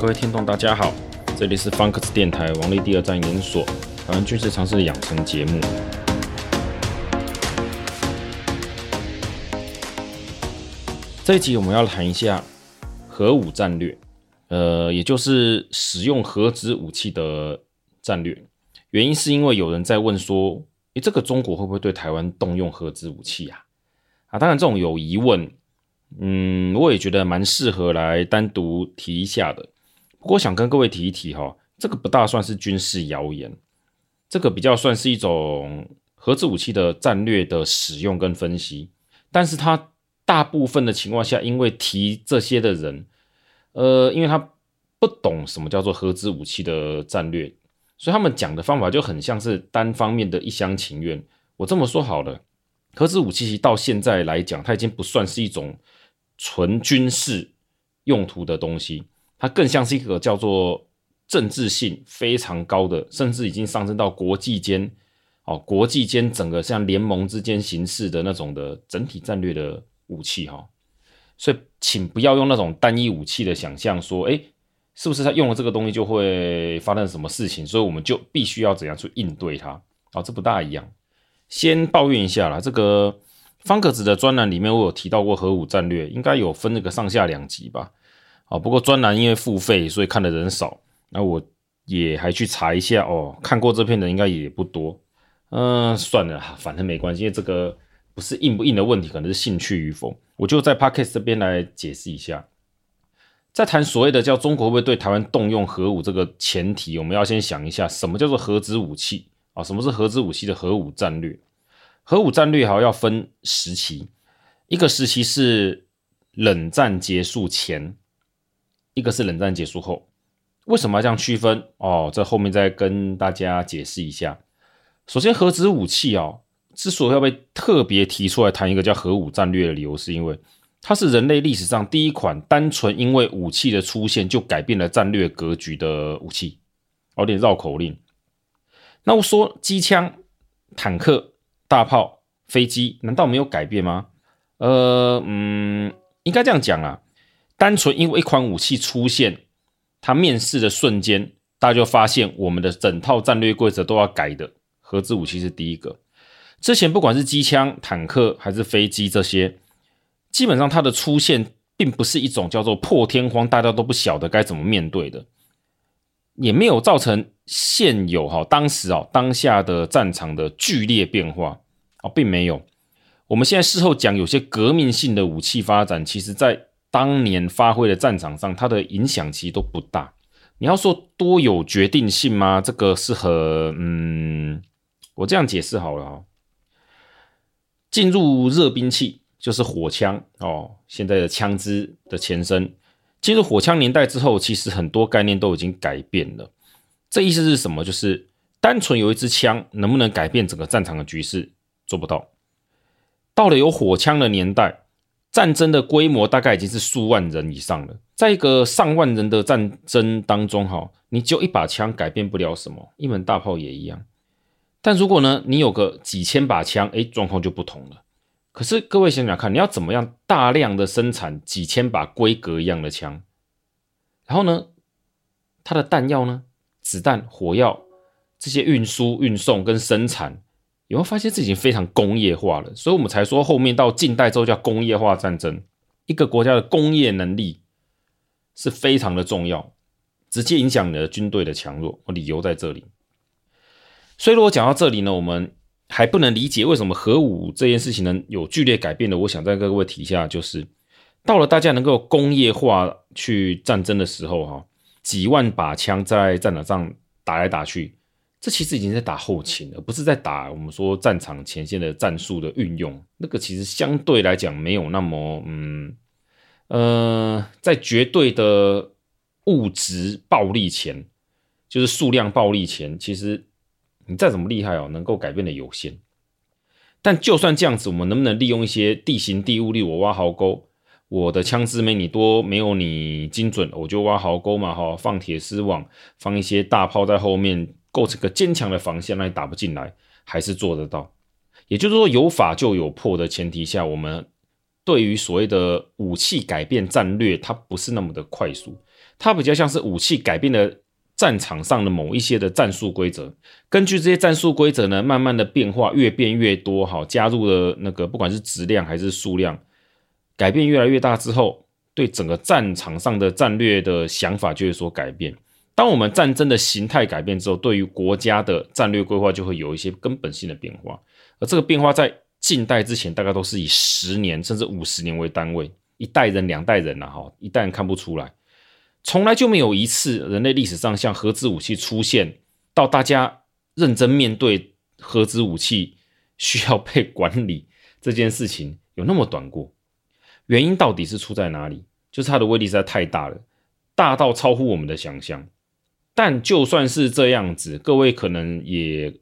各位听众，大家好，这里是方克斯电台王力第二站研究所台湾军事常识养成节目。这一集我们要谈一下核武战略，呃，也就是使用核子武器的战略。原因是因为有人在问说，诶，这个中国会不会对台湾动用核子武器啊？啊，当然这种有疑问，嗯，我也觉得蛮适合来单独提一下的。不过想跟各位提一提哈，这个不大算是军事谣言，这个比较算是一种核子武器的战略的使用跟分析。但是它大部分的情况下，因为提这些的人，呃，因为他不懂什么叫做核子武器的战略。所以他们讲的方法就很像是单方面的一厢情愿。我这么说好了，核子武器到现在来讲，它已经不算是一种纯军事用途的东西，它更像是一个叫做政治性非常高的，甚至已经上升到国际间哦，国际间整个像联盟之间形式的那种的整体战略的武器哈。所以，请不要用那种单一武器的想象说，哎。是不是他用了这个东西就会发生什么事情？所以我们就必须要怎样去应对它啊、哦？这不大一样。先抱怨一下啦，这个方格子的专栏里面我有提到过核武战略，应该有分那个上下两集吧？啊、不过专栏因为付费，所以看的人少。那我也还去查一下哦，看过这篇的应该也不多。嗯，算了，反正没关系，因为这个不是硬不硬的问题，可能是兴趣与否。我就在 Podcast 这边来解释一下。在谈所谓的叫中国会不会对台湾动用核武这个前提，我们要先想一下什么叫做核子武器啊？什么是核子武器的核武战略？核武战略好要分时期，一个时期是冷战结束前，一个是冷战结束后。为什么要这样区分？哦，这后面再跟大家解释一下。首先，核子武器哦，之所以要被特别提出来谈一个叫核武战略的理由，是因为。它是人类历史上第一款单纯因为武器的出现就改变了战略格局的武器，有点绕口令。那我说机枪、坦克、大炮、飞机，难道没有改变吗？呃，嗯，应该这样讲啊。单纯因为一款武器出现，它面世的瞬间，大家就发现我们的整套战略规则都要改的。核子武器是第一个。之前不管是机枪、坦克还是飞机这些。基本上它的出现并不是一种叫做破天荒，大家都不晓得该怎么面对的，也没有造成现有哈当时啊当下的战场的剧烈变化啊，并没有。我们现在事后讲，有些革命性的武器发展，其实在当年发挥的战场上，它的影响其实都不大。你要说多有决定性吗？这个是很嗯，我这样解释好了哈，进入热兵器。就是火枪哦，现在的枪支的前身。进入火枪年代之后，其实很多概念都已经改变了。这意思是什么？就是单纯有一支枪能不能改变整个战场的局势？做不到。到了有火枪的年代，战争的规模大概已经是数万人以上了。在一个上万人的战争当中，哈，你就一把枪改变不了什么，一门大炮也一样。但如果呢，你有个几千把枪，诶，状况就不同了。可是各位想想看，你要怎么样大量的生产几千把规格一样的枪，然后呢，它的弹药呢，子弹、火药这些运输、运送跟生产，有没有发现这已经非常工业化了？所以我们才说后面到近代之后叫工业化战争。一个国家的工业能力是非常的重要，直接影响你的军队的强弱。我理由在这里。所以如果讲到这里呢，我们。还不能理解为什么核武这件事情能有剧烈改变的，我想再跟各位提一下，就是到了大家能够工业化去战争的时候，哈，几万把枪在战场上打来打去，这其实已经在打后勤了，不是在打我们说战场前线的战术的运用。那个其实相对来讲没有那么，嗯，呃，在绝对的物质暴力前，就是数量暴力前，其实。你再怎么厉害哦，能够改变的有限。但就算这样子，我们能不能利用一些地形地物，力我挖壕沟，我的枪支没你多，没有你精准，我就挖壕沟嘛，哈，放铁丝网，放一些大炮在后面，构成个坚强的防线，让你打不进来，还是做得到。也就是说，有法就有破的前提下，我们对于所谓的武器改变战略，它不是那么的快速。它比较像是武器改变了战场上的某一些的战术规则，根据这些战术规则呢，慢慢的变化，越变越多，好，加入了那个不管是质量还是数量，改变越来越大之后，对整个战场上的战略的想法就会有所改变。当我们战争的形态改变之后，对于国家的战略规划就会有一些根本性的变化，而这个变化在近代之前大概都是以十年甚至五十年为单位，一代人、两代人呐，哈，一代人看不出来。从来就没有一次人类历史上像核子武器出现到大家认真面对核子武器需要被管理这件事情有那么短过。原因到底是出在哪里？就是它的威力实在太大了，大到超乎我们的想象。但就算是这样子，各位可能也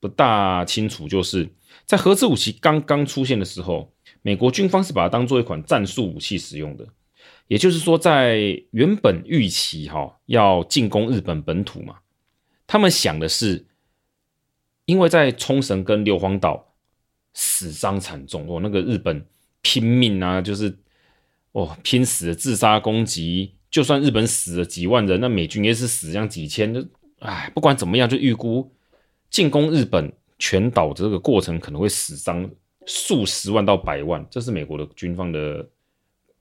不大清楚，就是在核子武器刚刚出现的时候，美国军方是把它当做一款战术武器使用的。也就是说，在原本预期哈要进攻日本本土嘛，他们想的是，因为在冲绳跟硫磺岛死伤惨重哦，那个日本拼命啊，就是哦拼死的自杀攻击，就算日本死了几万人，那美军也是死这样几千，就哎不管怎么样，就预估进攻日本全岛的这个过程可能会死伤数十万到百万，这是美国的军方的。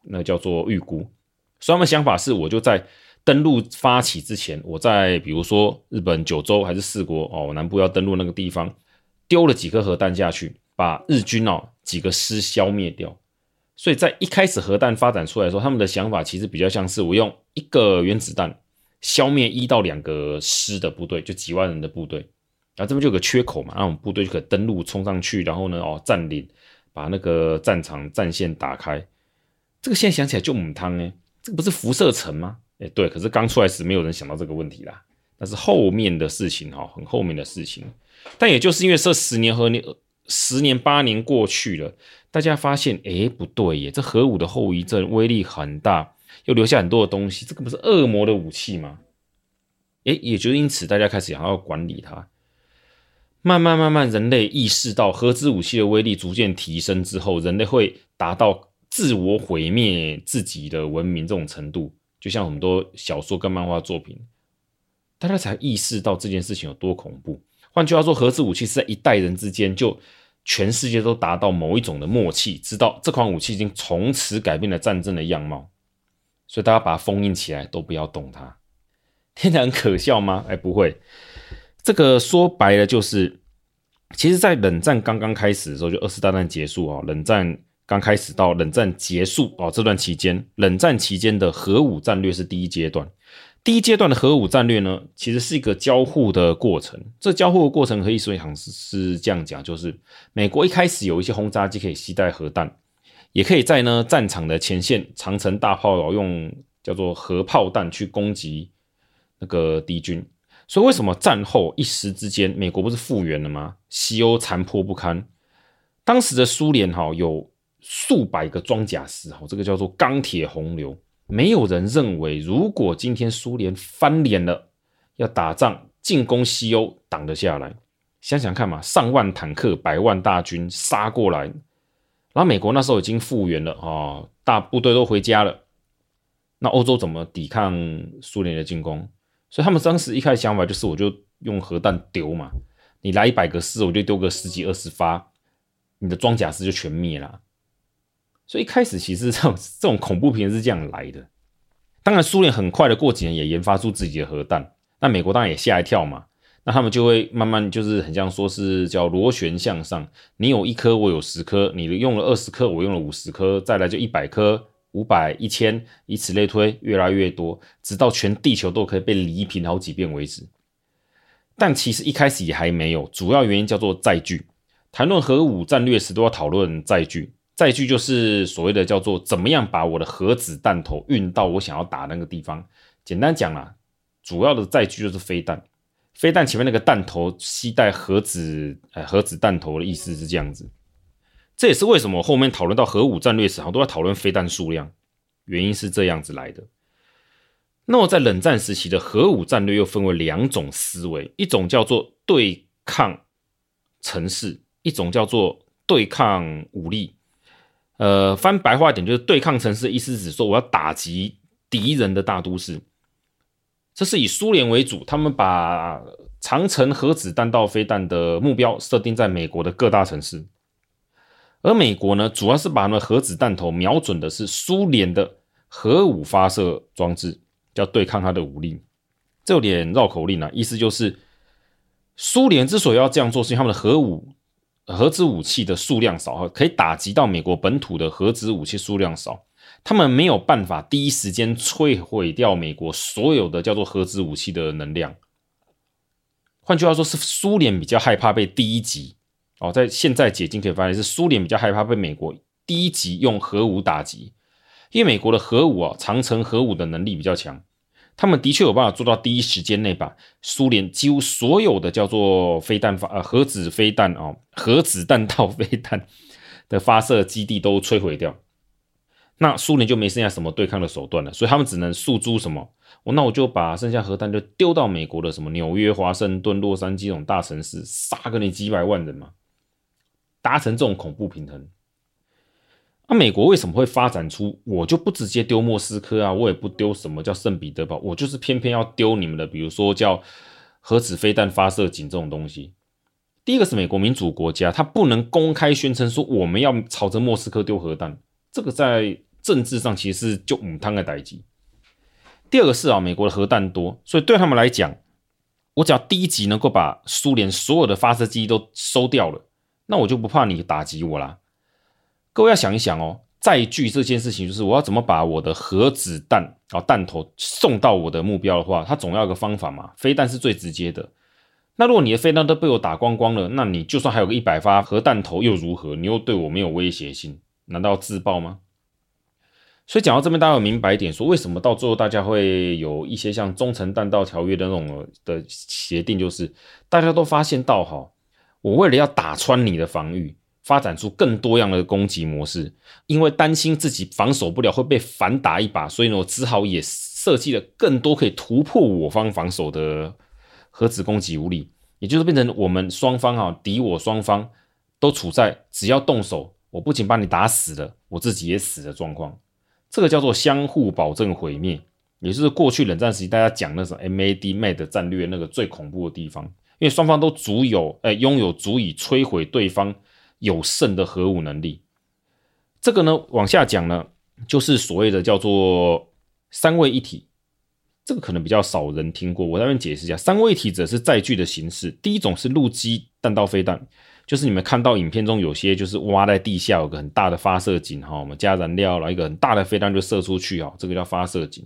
那叫做预估，所以他们想法是，我就在登陆发起之前，我在比如说日本九州还是四国哦，南部要登陆那个地方，丢了几颗核弹下去，把日军哦几个师消灭掉。所以在一开始核弹发展出来的时候，他们的想法其实比较像是我用一个原子弹消灭一到两个师的部队，就几万人的部队，然后这边就有个缺口嘛，那我们部队就可以登陆冲上去，然后呢哦占领，把那个战场战线打开。这个现在想起来就母汤哎，这个不是辐射层吗？哎，对，可是刚出来时没有人想到这个问题啦。但是后面的事情哈，很后面的事情。但也就是因为这十年和年、十年八年过去了，大家发现哎不对耶，这核武的后遗症威力很大，又留下很多的东西，这个不是恶魔的武器吗？哎，也就因此大家开始想要管理它。慢慢慢慢，人类意识到核子武器的威力逐渐提升之后，人类会达到。自我毁灭自己的文明这种程度，就像很多小说跟漫画作品，大家才意识到这件事情有多恐怖。换句话说，核子武器是在一代人之间，就全世界都达到某一种的默契，知道这款武器已经从此改变了战争的样貌，所以大家把它封印起来，都不要动它。听起来很可笑吗？哎，不会。这个说白了就是，其实，在冷战刚刚开始的时候，就二次大战结束啊，冷战。刚开始到冷战结束哦，这段期间，冷战期间的核武战略是第一阶段。第一阶段的核武战略呢，其实是一个交互的过程。这交互的过程可以说像是是这样讲，就是美国一开始有一些轰炸机可以携带核弹，也可以在呢战场的前线长程大炮用叫做核炮弹去攻击那个敌军。所以为什么战后一时之间，美国不是复原了吗？西欧残破不堪，当时的苏联哈有。数百个装甲师，哈，这个叫做钢铁洪流。没有人认为，如果今天苏联翻脸了，要打仗进攻西欧，挡得下来。想想看嘛，上万坦克、百万大军杀过来，然后美国那时候已经复原了啊，大部队都回家了。那欧洲怎么抵抗苏联的进攻？所以他们当时一开始想法就是，我就用核弹丢嘛，你来一百个师，我就丢个十几二十发，你的装甲师就全灭了。所以一开始其实这种 这种恐怖片是这样来的。当然，苏联很快的过几年也研发出自己的核弹，那美国当然也吓一跳嘛。那他们就会慢慢就是很像说是叫螺旋向上，你有一颗，我有十颗，你用了二十颗，我用了五十颗，再来就一百颗、五百、一千，以此类推，越来越多，直到全地球都可以被犁平好几遍为止。但其实一开始也还没有，主要原因叫做载具。谈论核武战略时，都要讨论载具。载具就是所谓的叫做怎么样把我的核子弹头运到我想要打那个地方。简单讲啦，主要的载具就是飞弹。飞弹前面那个弹头携带核子，呃，核子弹头的意思是这样子。这也是为什么后面讨论到核武战略时候，都要讨论飞弹数量，原因是这样子来的。那么在冷战时期的核武战略又分为两种思维，一种叫做对抗城市，一种叫做对抗武力。呃，翻白话一点就是对抗程式，意思是指说我要打击敌人的大都市。这是以苏联为主，他们把长城核子弹道飞弹的目标设定在美国的各大城市，而美国呢，主要是把他们核子弹头瞄准的是苏联的核武发射装置，叫对抗它的武力。这有点绕口令啊，意思就是苏联之所以要这样做，是因为他们的核武、核子武器的数量少，可以打击到美国本土的核子武器数量少。他们没有办法第一时间摧毁掉美国所有的叫做核子武器的能量。换句话说，是苏联比较害怕被第一击哦。在现在解禁可以发现，是苏联比较害怕被美国第一击用核武打击，因为美国的核武啊，长城核武的能力比较强，他们的确有办法做到第一时间内把苏联几乎所有的叫做飞弹发呃核子飞弹哦，核子弹道飞弹的发射基地都摧毁掉。那苏联就没剩下什么对抗的手段了，所以他们只能诉诸什么？我那我就把剩下核弹就丢到美国的什么纽约、华盛顿、洛杉矶这种大城市，杀个你几百万人嘛，达成这种恐怖平衡。那、美国为什么会发展出我就不直接丢莫斯科啊，我也不丢什么叫圣彼得堡，我就是偏偏要丢你们的，比如说叫核子飞弹发射井这种东西。第一个是美国民主国家，它不能公开宣称说我们要朝着莫斯科丢核弹，这个在。政治上其实是就母汤的代志。第二个是啊，美国的核弹多，所以对他们来讲，我只要第一击能够把苏联所有的发射机都收掉了，那我就不怕你打击我啦。各位要想一想哦，载具这件事情，就是我要怎么把我的核子弹啊弹头送到我的目标的话，它总要有个方法嘛。飞弹是最直接的。那如果你的飞弹都被我打光光了，那你就算还有个一百发核弹头又如何？你又对我没有威胁性，难道自爆吗？所以讲到这边，大家有明白一点，说为什么到最后大家会有一些像中程弹道条约的那种的协定，就是大家都发现到哈，我为了要打穿你的防御，发展出更多样的攻击模式，因为担心自己防守不了会被反打一把，所以呢，我只好也设计了更多可以突破我方防守的核子攻击武力，也就是变成我们双方哈敌我双方都处在只要动手，我不仅把你打死了，我自己也死的状况。这个叫做相互保证毁灭，也就是过去冷战时期大家讲那种 MAD-MAD 战略那个最恐怖的地方，因为双方都足有诶拥有足以摧毁对方有剩的核武能力。这个呢往下讲呢，就是所谓的叫做三位一体，这个可能比较少人听过，我这边解释一下，三位一体指的是载具的形式，第一种是陆基弹道飞弹。就是你们看到影片中有些就是挖在地下有个很大的发射井哈，我们加燃料，然后一个很大的飞弹就射出去啊，这个叫发射井。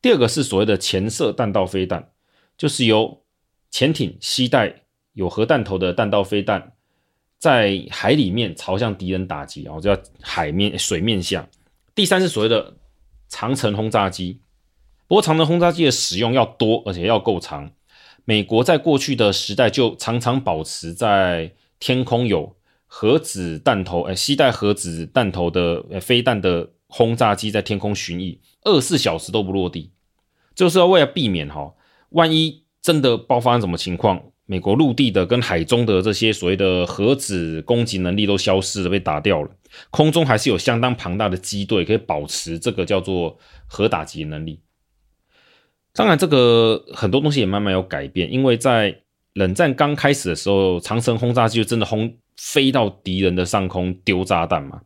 第二个是所谓的潜射弹道飞弹，就是由潜艇携带有核弹头的弹道飞弹，在海里面朝向敌人打击，然后叫海面水面下。第三是所谓的长城轰炸机，不过长程轰炸机的使用要多，而且要够长。美国在过去的时代就常常保持在。天空有核子弹头，哎，携带核子弹头的飞弹的轰炸机在天空巡弋，二十四小时都不落地，就是要为了避免哈，万一真的爆发什么情况，美国陆地的跟海中的这些所谓的核子攻击能力都消失了，被打掉了，空中还是有相当庞大的机队可以保持这个叫做核打击能力。当然，这个很多东西也慢慢有改变，因为在冷战刚开始的时候，长程轰炸机就真的轰飞到敌人的上空丢炸弹嘛。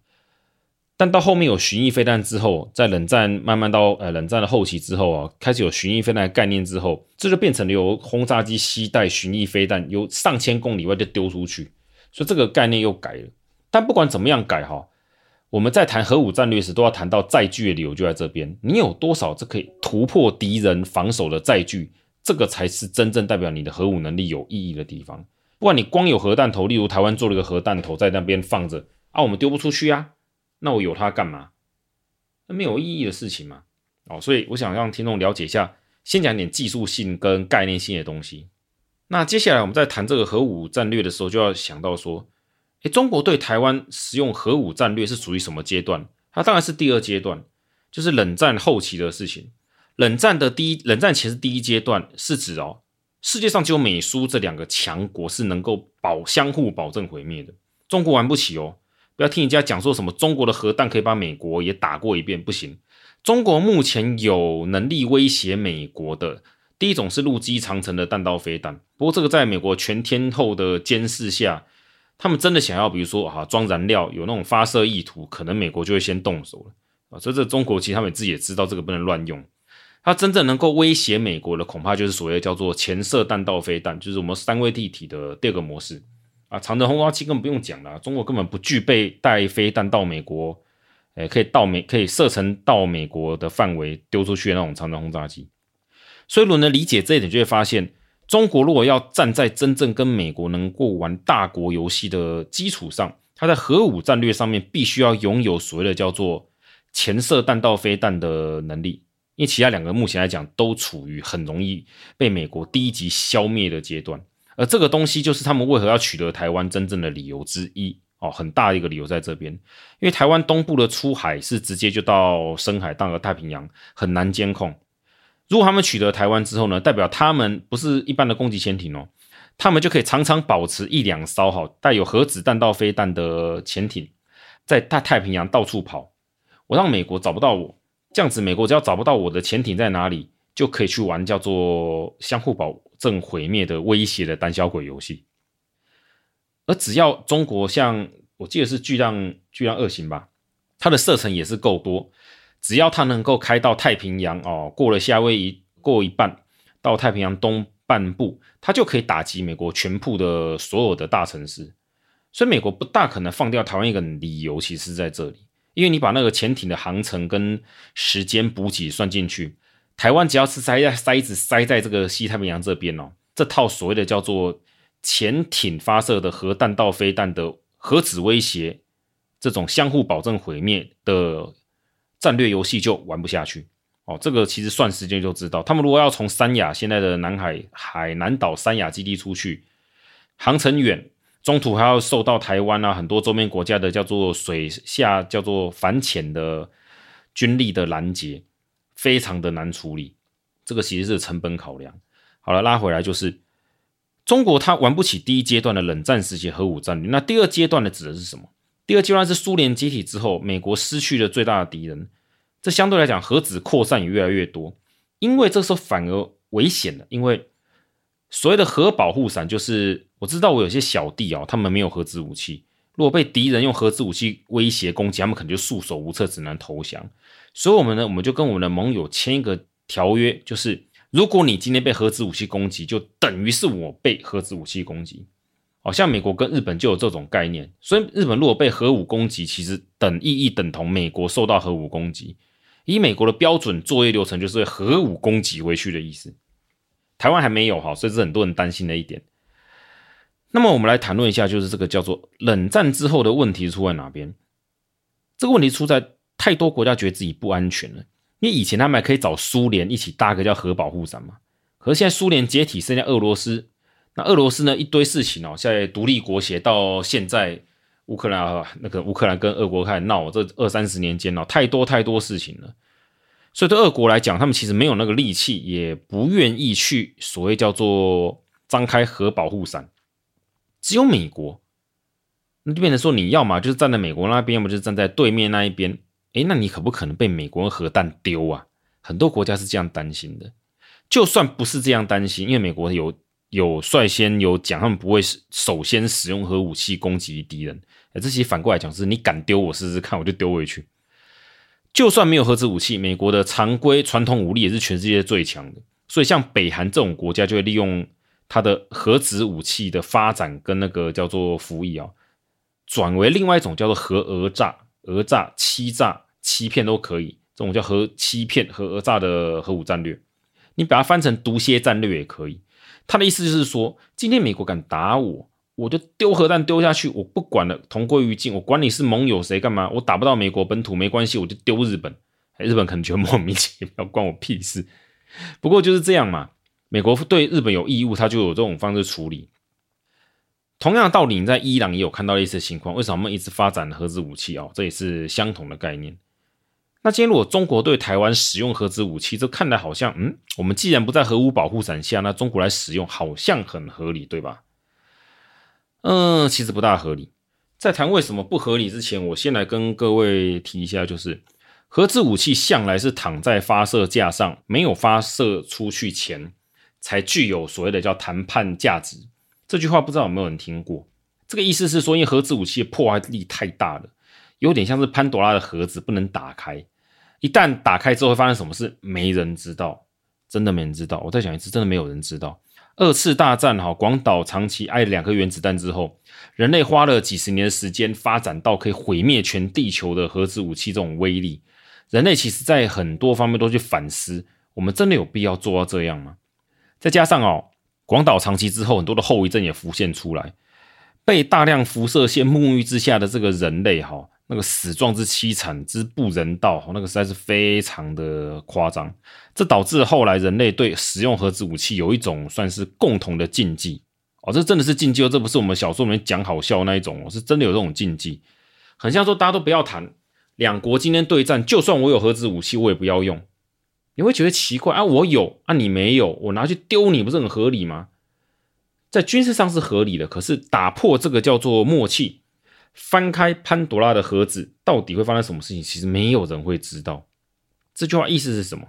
但到后面有巡弋飞弹之后，在冷战慢慢到呃冷战的后期之后啊，开始有巡弋飞弹的概念之后，这就变成了由轰炸机携带巡弋飞弹，由上千公里外就丢出去，所以这个概念又改了。但不管怎么样改哈，我们在谈核武战略时都要谈到载具的理由就在这边，你有多少这可以突破敌人防守的载具？这个才是真正代表你的核武能力有意义的地方。不管你光有核弹头，例如台湾做了一个核弹头在那边放着啊，我们丢不出去啊，那我有它干嘛？那没有意义的事情嘛。哦，所以我想让听众了解一下，先讲点技术性跟概念性的东西。那接下来我们在谈这个核武战略的时候，就要想到说，诶，中国对台湾使用核武战略是属于什么阶段？它当然是第二阶段，就是冷战后期的事情。冷战的第一，冷战前是第一阶段，是指哦，世界上只有美苏这两个强国是能够保相互保证毁灭的，中国玩不起哦。不要听人家讲说什么中国的核弹可以把美国也打过一遍，不行。中国目前有能力威胁美国的，第一种是陆基长城的弹道飞弹，不过这个在美国全天候的监视下，他们真的想要，比如说啊装燃料有那种发射意图，可能美国就会先动手了啊。所以这中国其实他们自己也知道这个不能乱用。它真正能够威胁美国的，恐怕就是所谓叫做潜射弹道飞弹，就是我们三位一体的第二个模式啊。长程轰炸机根本不用讲了，中国根本不具备带飞弹到美国，诶，可以到美可以射程到美国的范围丢出去的那种长程轰炸机。所以，如果能理解这一点，就会发现，中国如果要站在真正跟美国能够玩大国游戏的基础上，它在核武战略上面必须要拥有所谓的叫做潜射弹道飞弹的能力。因为其他两个目前来讲都处于很容易被美国第一级消灭的阶段，而这个东西就是他们为何要取得台湾真正的理由之一哦，很大一个理由在这边，因为台湾东部的出海是直接就到深海，到了太平洋，很难监控。如果他们取得台湾之后呢，代表他们不是一般的攻击潜艇哦，他们就可以常常保持一两艘哈带有核子弹道飞弹的潜艇，在大太平洋到处跑，我让美国找不到我。这样子，美国只要找不到我的潜艇在哪里，就可以去玩叫做相互保证毁灭的威胁的胆小鬼游戏。而只要中国像我记得是巨浪巨浪二型吧，它的射程也是够多，只要它能够开到太平洋哦，过了夏威夷过一半到太平洋东半部，它就可以打击美国全部的所有的大城市。所以美国不大可能放掉台湾一个理由，其实是在这里。因为你把那个潜艇的航程跟时间补给算进去，台湾只要是塞在塞子塞在这个西太平洋这边哦，这套所谓的叫做潜艇发射的核弹道飞弹的核子威胁，这种相互保证毁灭的战略游戏就玩不下去哦。这个其实算时间就知道，他们如果要从三亚现在的南海海南岛三亚基地出去，航程远。中途还要受到台湾啊很多周边国家的叫做水下叫做反潜的军力的拦截，非常的难处理。这个其实是成本考量。好了，拉回来就是中国它玩不起第一阶段的冷战时期核武战略。那第二阶段的指的是什么？第二阶段是苏联解体之后，美国失去了最大的敌人。这相对来讲，核子扩散也越来越多，因为这时候反而危险了，因为所谓的核保护伞就是。我知道我有些小弟啊，他们没有核子武器。如果被敌人用核子武器威胁攻击，他们可能就束手无策，只能投降。所以，我们呢，我们就跟我们的盟友签一个条约，就是如果你今天被核子武器攻击，就等于是我被核子武器攻击。好像美国跟日本就有这种概念，所以日本如果被核武攻击，其实等意义等同美国受到核武攻击。以美国的标准作业流程，就是核武攻击回去的意思。台湾还没有哈，所以是很多人担心的一点。那么我们来谈论一下，就是这个叫做冷战之后的问题出在哪边？这个问题出在太多国家觉得自己不安全了。因为以前他们还可以找苏联一起搭个叫核保护伞嘛，可是现在苏联解体，剩下俄罗斯。那俄罗斯呢，一堆事情哦，现在独立国协到现在乌克兰那个乌克兰跟俄国开始闹，这二三十年间哦，太多太多事情了。所以对俄国来讲，他们其实没有那个力气，也不愿意去所谓叫做张开核保护伞。只有美国，那就变成说，你要么就是站在美国那边，要么就是站在对面那一边。诶，那你可不可能被美国核弹丢啊？很多国家是这样担心的。就算不是这样担心，因为美国有有率先有讲，他们不会首先使用核武器攻击敌人。诶，这些反过来讲是，你敢丢我试试看，我就丢回去。就算没有核子武器，美国的常规传统武力也是全世界最强的。所以像北韩这种国家就会利用。它的核子武器的发展跟那个叫做服役啊，转为另外一种叫做核讹诈、讹诈、欺诈、欺骗都可以，这种叫核欺骗、和讹诈的核武战略，你把它翻成毒蝎战略也可以。他的意思就是说，今天美国敢打我，我就丢核弹丢下去，我不管了，同归于尽，我管你是盟友谁干嘛，我打不到美国本土没关系，我就丢日本。日本可能觉得莫名其妙，关我屁事。不过就是这样嘛。美国对日本有义务，他就有这种方式处理。同样的道理，你在伊朗也有看到类似的情况。为什么我们一直发展核子武器啊？这也是相同的概念。那今天如果中国对台湾使用核子武器，这看来好像，嗯，我们既然不在核武保护伞下，那中国来使用好像很合理，对吧？嗯，其实不大合理。在谈为什么不合理之前，我先来跟各位提一下，就是核子武器向来是躺在发射架上，没有发射出去前。才具有所谓的叫谈判价值。这句话不知道有没有人听过？这个意思是说，因为核子武器的破坏力太大了，有点像是潘多拉的盒子不能打开。一旦打开之后会发生什么事，没人知道，真的没人知道。我再讲一次，真的没有人知道。二次大战哈，广岛、长崎挨两颗原子弹之后，人类花了几十年的时间发展到可以毁灭全地球的核子武器这种威力。人类其实在很多方面都去反思，我们真的有必要做到这样吗？再加上哦，广岛、长崎之后，很多的后遗症也浮现出来，被大量辐射线沐浴之下的这个人类哈。那个死状之凄惨之不人道，那个实在是非常的夸张。这导致后来人类对使用核子武器有一种算是共同的禁忌哦，这真的是禁忌哦，这不是我们小说里面讲好笑那一种哦，是真的有这种禁忌。很像说大家都不要谈，两国今天对战，就算我有核子武器，我也不要用。你会觉得奇怪啊，我有啊，你没有，我拿去丢你，不是很合理吗？在军事上是合理的，可是打破这个叫做默契。翻开潘多拉的盒子，到底会发生什么事情？其实没有人会知道。这句话意思是什么？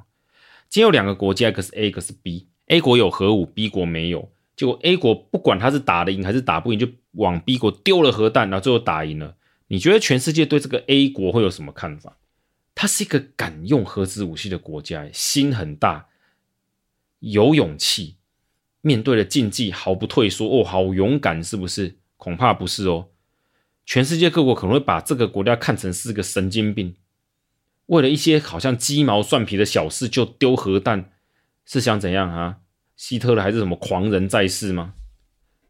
今天有两个国家，一个是 A，一个是 B。A 国有核武，B 国没有。结果 A 国不管他是打得赢还是打不赢，就往 B 国丢了核弹，然后最后打赢了。你觉得全世界对这个 A 国会有什么看法？他是一个敢用核子武器的国家，心很大，有勇气，面对了禁忌毫不退缩。哦，好勇敢，是不是？恐怕不是哦。全世界各国可能会把这个国家看成是个神经病，为了一些好像鸡毛蒜皮的小事就丢核弹，是想怎样啊？希特勒还是什么狂人在世吗？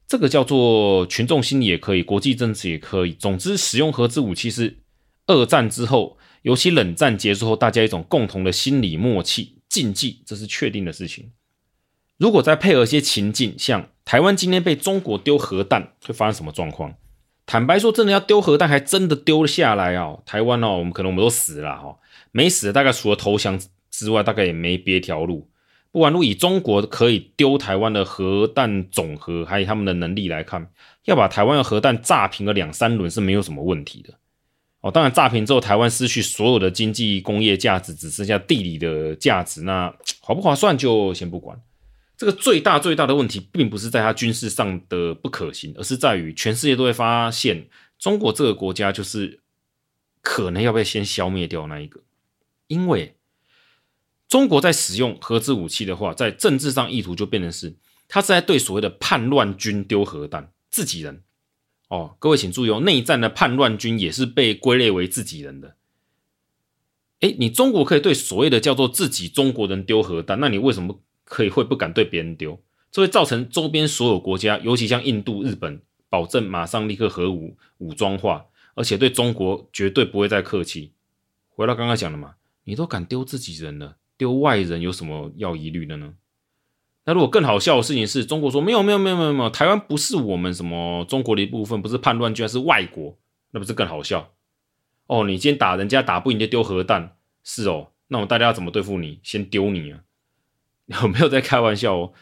这个叫做群众心理也可以，国际政治也可以。总之，使用核子武器是二战之后，尤其冷战结束后，大家一种共同的心理默契禁忌，这是确定的事情。如果再配合一些情境，像台湾今天被中国丢核弹，会发生什么状况？坦白说，真的要丢核弹，还真的丢下来哦。台湾哦，我们可能我们都死了哈，没死大概除了投降之外，大概也没别条路。不管如以中国可以丢台湾的核弹总和，还有他们的能力来看，要把台湾的核弹炸平个两三轮是没有什么问题的。哦，当然炸平之后，台湾失去所有的经济工业价值，只剩下地理的价值，那划不划算就先不管。这个最大最大的问题，并不是在它军事上的不可行，而是在于全世界都会发现，中国这个国家就是可能要被先消灭掉那一个。因为中国在使用核子武器的话，在政治上意图就变成是，他是在对所谓的叛乱军丢核弹，自己人。哦，各位请注意哦，内战的叛乱军也是被归类为自己人的。诶，你中国可以对所谓的叫做自己中国人丢核弹，那你为什么？可以会不敢对别人丢，这会造成周边所有国家，尤其像印度、日本，保证马上立刻核武武装化，而且对中国绝对不会再客气。回到刚刚讲的嘛，你都敢丢自己人了，丢外人有什么要疑虑的呢？那如果更好笑的事情是中国说没有没有没有没有没有，台湾不是我们什么中国的一部分，不是叛乱，居然是外国，那不是更好笑？哦，你今天打人家打不赢就丢核弹，是哦，那我大家要怎么对付你？先丢你啊！有没有在开玩笑哦？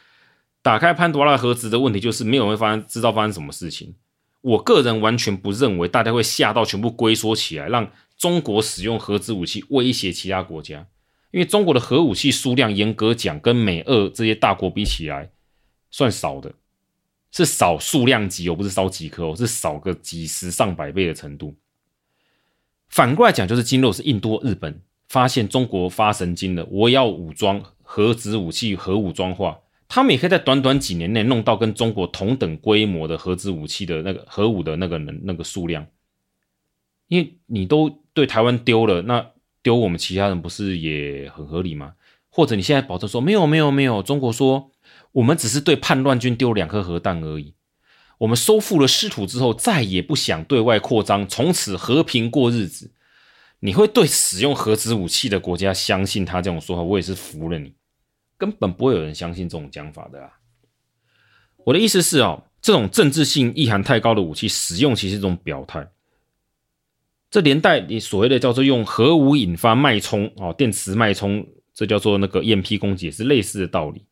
打开潘多拉盒子的问题就是没有人会发生，知道发生什么事情。我个人完全不认为大家会吓到全部龟缩起来，让中国使用核子武器威胁其他国家。因为中国的核武器数量严格讲，跟美、俄这些大国比起来，算少的，是少数量级哦，不是少几颗哦，是少个几十上百倍的程度。反过来讲，就是今后是印度、日本发现中国发神经了，我要武装。核子武器核武装化，他们也可以在短短几年内弄到跟中国同等规模的核子武器的那个核武的那个能那个数量，因为你都对台湾丢了，那丢我们其他人不是也很合理吗？或者你现在保证说没有没有没有，中国说我们只是对叛乱军丢两颗核弹而已，我们收复了失土之后再也不想对外扩张，从此和平过日子。你会对使用核子武器的国家相信他这种说法？我也是服了你。根本不会有人相信这种讲法的啊！我的意思是哦，这种政治性意涵太高的武器使用，其实是一种表态。这连带你所谓的叫做用核武引发脉冲哦，电磁脉冲，这叫做那个 EMP 攻击，也是类似的道理。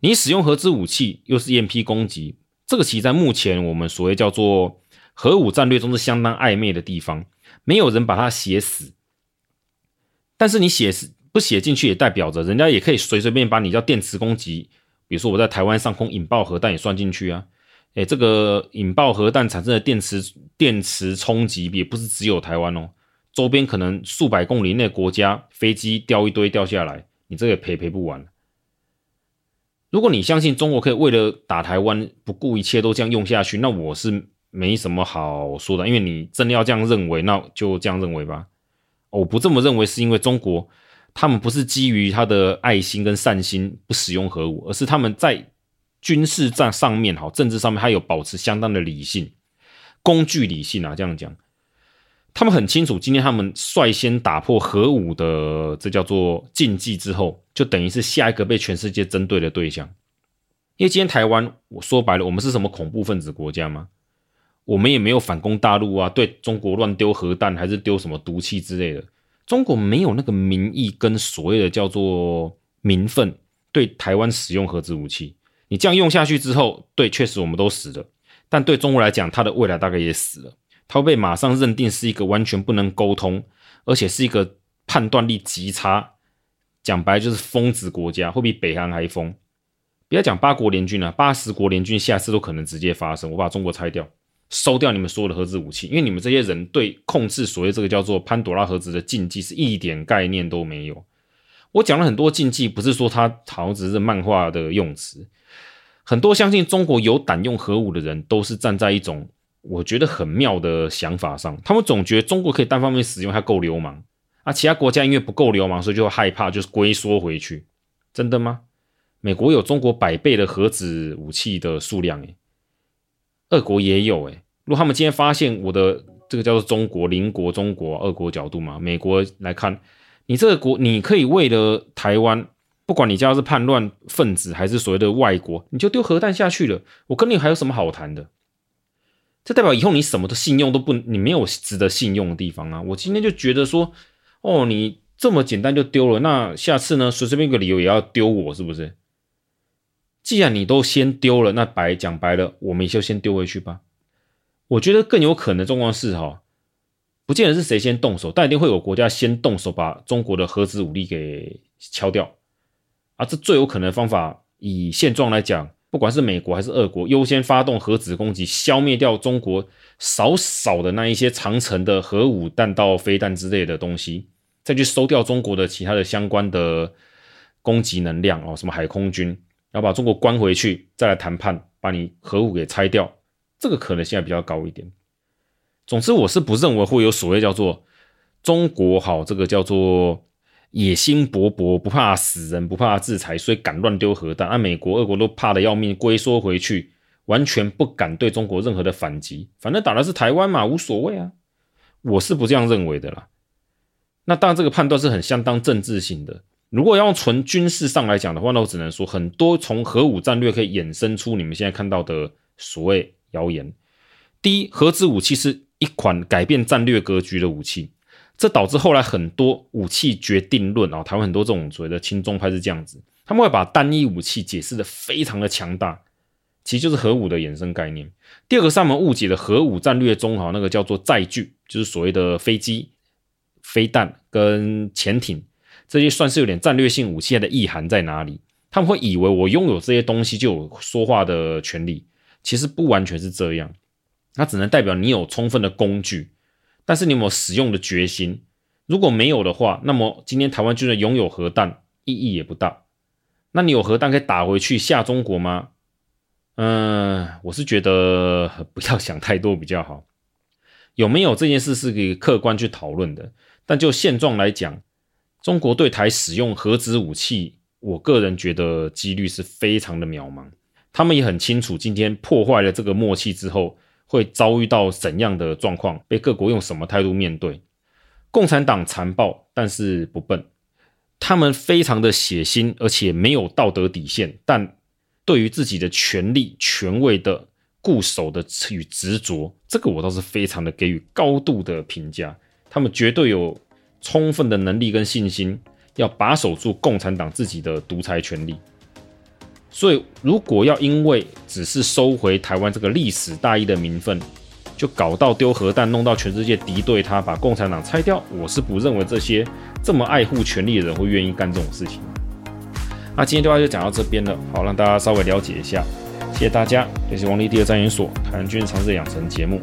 你使用核子武器又是 EMP 攻击，这个其实在目前我们所谓叫做核武战略中是相当暧昧的地方，没有人把它写死。但是你写死。不写进去也代表着人家也可以随随便便把你叫电磁攻击比如说我在台湾上空引爆核弹也算进去啊。诶，这个引爆核弹产生的电磁电磁冲击也不是只有台湾哦，周边可能数百公里内国家飞机掉一堆掉下来，你这个赔赔不完。如果你相信中国可以为了打台湾不顾一切都这样用下去，那我是没什么好说的，因为你真的要这样认为，那就这样认为吧。我不这么认为，是因为中国他们不是基于他的爱心跟善心不使用核武，而是他们在军事战上面，好，政治上面，他有保持相当的理性，工具理性啊，这样讲，他们很清楚，今天他们率先打破核武的这叫做禁忌之后，就等于是下一个被全世界针对的对象。因为今天台湾，我说白了，我们是什么恐怖分子国家吗？我们也没有反攻大陆啊，对中国乱丢核弹，还是丢什么毒气之类的。中国没有那个民意跟所谓的叫做民愤，对台湾使用核子武器。你这样用下去之后，对，确实我们都死了。但对中国来讲，它的未来大概也死了。它会被马上认定是一个完全不能沟通，而且是一个判断力极差，讲白就是疯子国家，会比北韩还疯。不要讲八国联军啊，八十国联军下次都可能直接发生。我把中国拆掉。收掉你们所有的核子武器，因为你们这些人对控制所谓这个叫做潘朵拉盒子的禁忌是一点概念都没有。我讲了很多禁忌，不是说它好像只是漫画的用词。很多相信中国有胆用核武的人，都是站在一种我觉得很妙的想法上。他们总觉得中国可以单方面使用，它够流氓啊，其他国家因为不够流氓，所以就害怕，就是龟缩回去。真的吗？美国有中国百倍的核子武器的数量，诶。俄国也有诶，如果他们今天发现我的这个叫做中国邻国中国俄国角度嘛，美国来看，你这个国你可以为了台湾，不管你家是叛乱分子还是所谓的外国，你就丢核弹下去了，我跟你还有什么好谈的？这代表以后你什么的信用都不，你没有值得信用的地方啊！我今天就觉得说，哦，你这么简单就丢了，那下次呢，随随便一个理由也要丢我，是不是？既然你都先丢了，那白讲白了，我们就先丢回去吧。我觉得更有可能的状况是哈，不见得是谁先动手，但一定会有国家先动手把中国的核子武力给敲掉。啊，这最有可能的方法，以现状来讲，不管是美国还是俄国，优先发动核子攻击，消灭掉中国少少的那一些长程的核武弹道飞弹之类的东西，再去收掉中国的其他的相关的攻击能量哦，什么海空军。然后把中国关回去，再来谈判，把你核武给拆掉，这个可能性还比较高一点。总之，我是不认为会有所谓叫做中国好，这个叫做野心勃勃，不怕死人，不怕制裁，所以敢乱丢核弹。啊，美国、俄国都怕的要命，龟缩回去，完全不敢对中国任何的反击。反正打的是台湾嘛，无所谓啊。我是不这样认为的啦。那当然，这个判断是很相当政治性的。如果要用纯军事上来讲的话，那我只能说，很多从核武战略可以衍生出你们现在看到的所谓谣言。第一，核子武器是一款改变战略格局的武器，这导致后来很多武器决定论啊，台湾很多这种所谓的亲中派是这样子，他们会把单一武器解释得非常的强大，其实就是核武的衍生概念。第二个上门误解的核武战略中哈，那个叫做载具，就是所谓的飞机、飞弹跟潜艇。这些算是有点战略性武器的意涵在哪里？他们会以为我拥有这些东西就有说话的权利，其实不完全是这样。它只能代表你有充分的工具，但是你有没有使用的决心？如果没有的话，那么今天台湾就算拥有核弹，意义也不大。那你有核弹可以打回去吓中国吗？嗯，我是觉得不要想太多比较好。有没有这件事是可以客观去讨论的，但就现状来讲。中国对台使用核子武器，我个人觉得几率是非常的渺茫。他们也很清楚，今天破坏了这个默契之后，会遭遇到怎样的状况，被各国用什么态度面对。共产党残暴，但是不笨。他们非常的血腥，而且没有道德底线，但对于自己的权力、权位的固守的与执着，这个我倒是非常的给予高度的评价。他们绝对有。充分的能力跟信心，要把守住共产党自己的独裁权力。所以，如果要因为只是收回台湾这个历史大义的名分，就搞到丢核弹，弄到全世界敌对他，把共产党拆掉，我是不认为这些这么爱护权力的人会愿意干这种事情。那今天对话就讲到这边了，好，让大家稍微了解一下。谢谢大家，这是王立第二战研所谈军事常识养成节目。